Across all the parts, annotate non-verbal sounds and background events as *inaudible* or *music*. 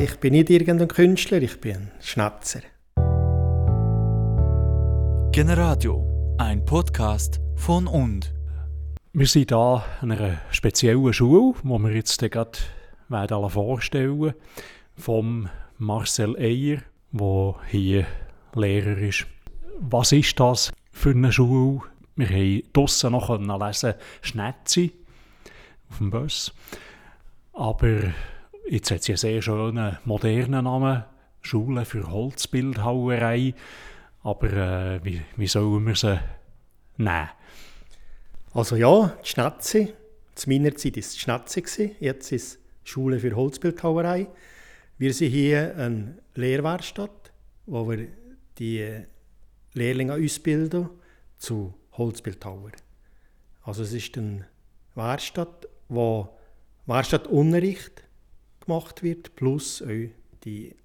Ich bin nicht irgendein Künstler, ich bin ein Schnatzer. Generadio, ein Podcast von und. Wir sind hier an einer speziellen Schule, die wir jetzt gerade werden vorstellen vom Marcel Eyer, der hier Lehrer ist. Was ist das für eine Schule? Wir haben draussen noch lesen Schnetzi auf dem Bus. Aber jetzt hat sie einen sehr schönen, modernen Namen. Schule für Holzbildhauerei. Aber äh, wie, wie sollen wir sie nehmen? Also ja, die Schnetzi. Zu meiner Zeit war es die Schnetzi. Jetzt ist es Schule für Holzbildhauerei. Wir sind hier eine Lehrwerkstatt, wo wir die Lehrlinge ausbilden zu Holzbildhauer. Also es ist eine Werkstatt, wo Werkstattunterricht gemacht wird, plus auch die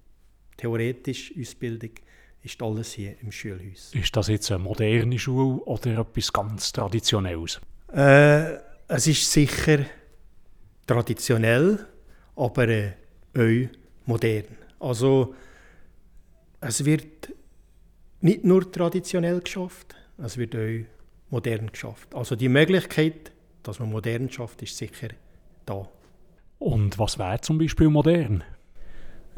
theoretische Ausbildung ist alles hier im Schulhaus. Ist das jetzt eine moderne Schule oder etwas ganz Traditionelles? Äh, es ist sicher traditionell, aber äh, auch modern. Also es wird nicht nur traditionell geschafft, es wird auch modern geschafft. Also die Möglichkeit, dass man modern schafft, ist sicher da. Und was wäre zum Beispiel modern?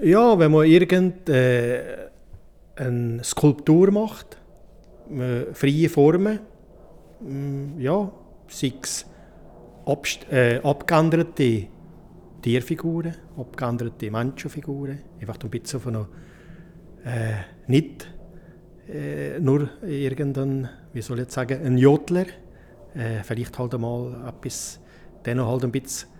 Ja, wenn man irgendeine äh, Skulptur macht, äh, freie Formen, äh, ja, sei es äh, abgeänderte Tierfiguren, abgeänderte Menschenfiguren, einfach ein bisschen von einer, äh, nicht äh, nur irgendein, wie soll ich sagen, ein Jodler, äh, vielleicht halt einmal etwas, dennoch halt ein bisschen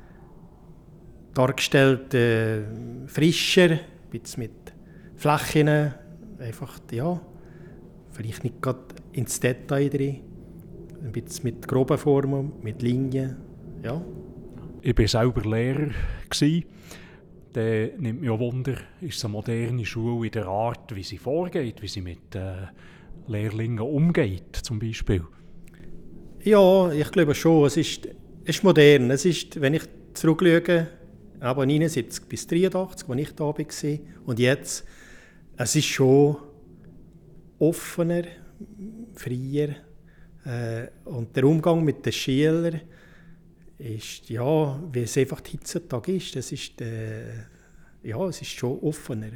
dargestellt, äh, frischer, ein bisschen mit Flächen, einfach, ja, vielleicht nicht gerade ins Detail drin, ein bisschen mit groben Formen, mit Linien, ja. Ich war selber Lehrer. Dann nimmt mich auch Wunder, ist eine moderne Schule in der Art, wie sie vorgeht, wie sie mit äh, Lehrlingen umgeht, zum Beispiel? Ja, ich glaube schon. Es ist, es ist modern. Es ist, wenn ich zurückschaue, aber 79 bis 83, als ich da war, und jetzt, es ist schon offener, freier. Äh, und der Umgang mit den Schülern ist, ja, wie es einfach heutzutage ist, das ist, äh, ja, es ist schon offener,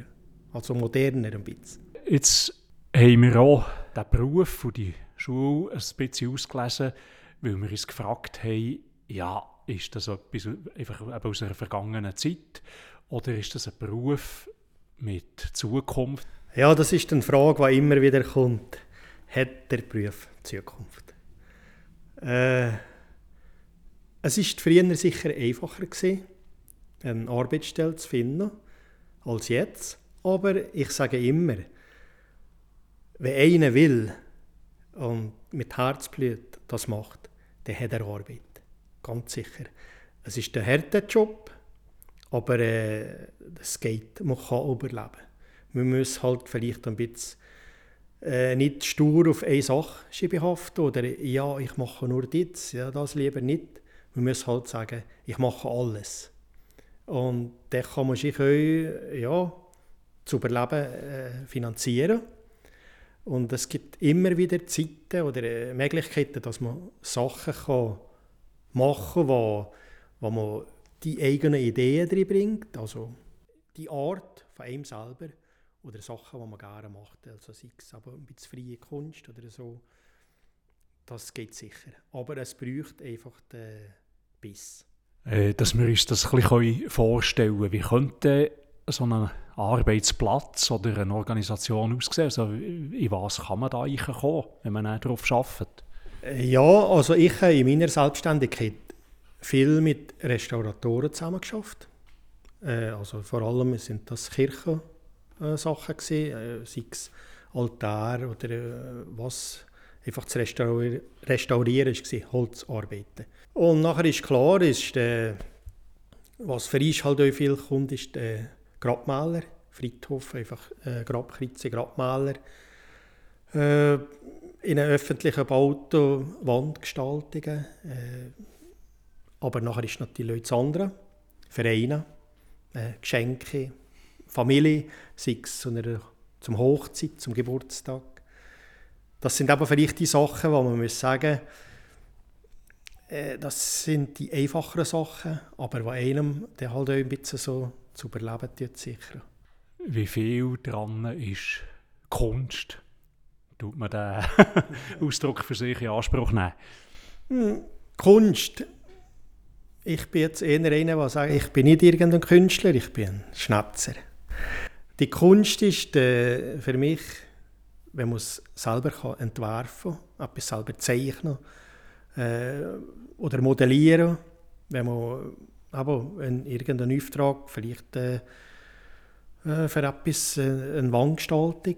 also moderner ein bisschen. Jetzt haben wir auch den Beruf und die Schule ein bisschen ausgelesen, weil wir uns gefragt haben, ja, ist das etwas einfach aus einer vergangenen Zeit oder ist das ein Beruf mit Zukunft? Ja, das ist eine Frage, die immer wieder kommt. Hat der Beruf Zukunft? Äh, es war früher sicher einfacher, gewesen, eine Arbeitsstelle zu finden, als jetzt. Aber ich sage immer, wenn einer will und mit Herzblut das macht, dann hat er Arbeit. Ganz sicher. Es ist ein harter Job, aber äh, es geht, man kann überleben. Man muss halt vielleicht ein bisschen äh, nicht stur auf eine Sache behaften oder ja, ich mache nur das, ja, das lieber nicht. Man muss halt sagen, ich mache alles. Und dann kann man sich auch, ja, zu überleben äh, finanzieren. Und es gibt immer wieder Zeiten oder äh, Möglichkeiten, dass man Sachen kann machen wo, wo man die eigenen Ideen drin bringt, also die Art von einem selber oder Sachen, die man gerne macht. Also sei es aber ein bisschen freie Kunst oder so. Das geht sicher. Aber es braucht einfach den Biss. Äh, dass wir uns das ein bisschen vorstellen können. Wie könnte so ein Arbeitsplatz oder eine Organisation aussehen? Also, in was kann man da eigentlich kommen, wenn man darauf arbeitet? Ja, also ich habe in meiner Selbstständigkeit viel mit Restauratoren zusammengearbeitet. Äh, also vor allem sind das Kirchensachen, äh, sei es Altar oder äh, was einfach zu restaurieren, restaurieren war, Holzarbeiten. Und nachher ist klar, ist, äh, was für uns halt auch viel kommt, ist der Grabmaler, Friedhof, einfach äh, Grabkreuz, Grabmaler. Äh, in einem öffentlichen Bauten Wandgestaltungen. Äh, aber nachher ist natürlich das andere, Vereine, äh, Geschenke, Familie, sei es zu einer, zum Hochzeit, zum Geburtstag. Das sind aber vielleicht die Sachen, wo man muss sagen äh, das sind die einfacheren Sachen, aber was einem der halt auch ein bisschen so zu überleben tut, sicher. Wie viel dran ist Kunst? Tut man den *laughs* Ausdruck für sich in Anspruch nehmen? Hm, Kunst. Ich bin jetzt eher einer, der sagt, ich bin nicht irgendein Künstler, ich bin ein Schnätzer. Die Kunst ist äh, für mich, man es selber entwerfen etwas selber zeichnen äh, oder modellieren, wenn man aber in irgendeinen Auftrag, vielleicht äh, äh für etwas, eine Wandgestaltung,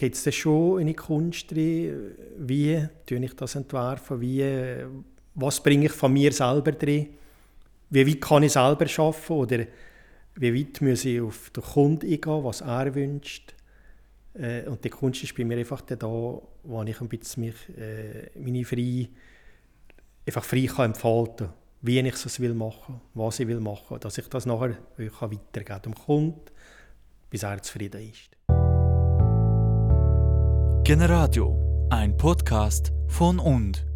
geht es schon in die Kunst rein, wie tue ich das entwerfen, wie, was bringe ich von mir selber drin, wie weit kann ich selber arbeiten oder wie weit muss ich auf den Kunden eingehen, was er wünscht. Äh, und die Kunst ist bei mir einfach da, wo ich ein bisschen mich, äh, meine freie, einfach frei kann entfalten kann, wie ich es will machen, was ich will machen, dass ich das nachher weitergeben kann dem Kunden, bis er zufrieden ist. Generadio, ein Podcast von und.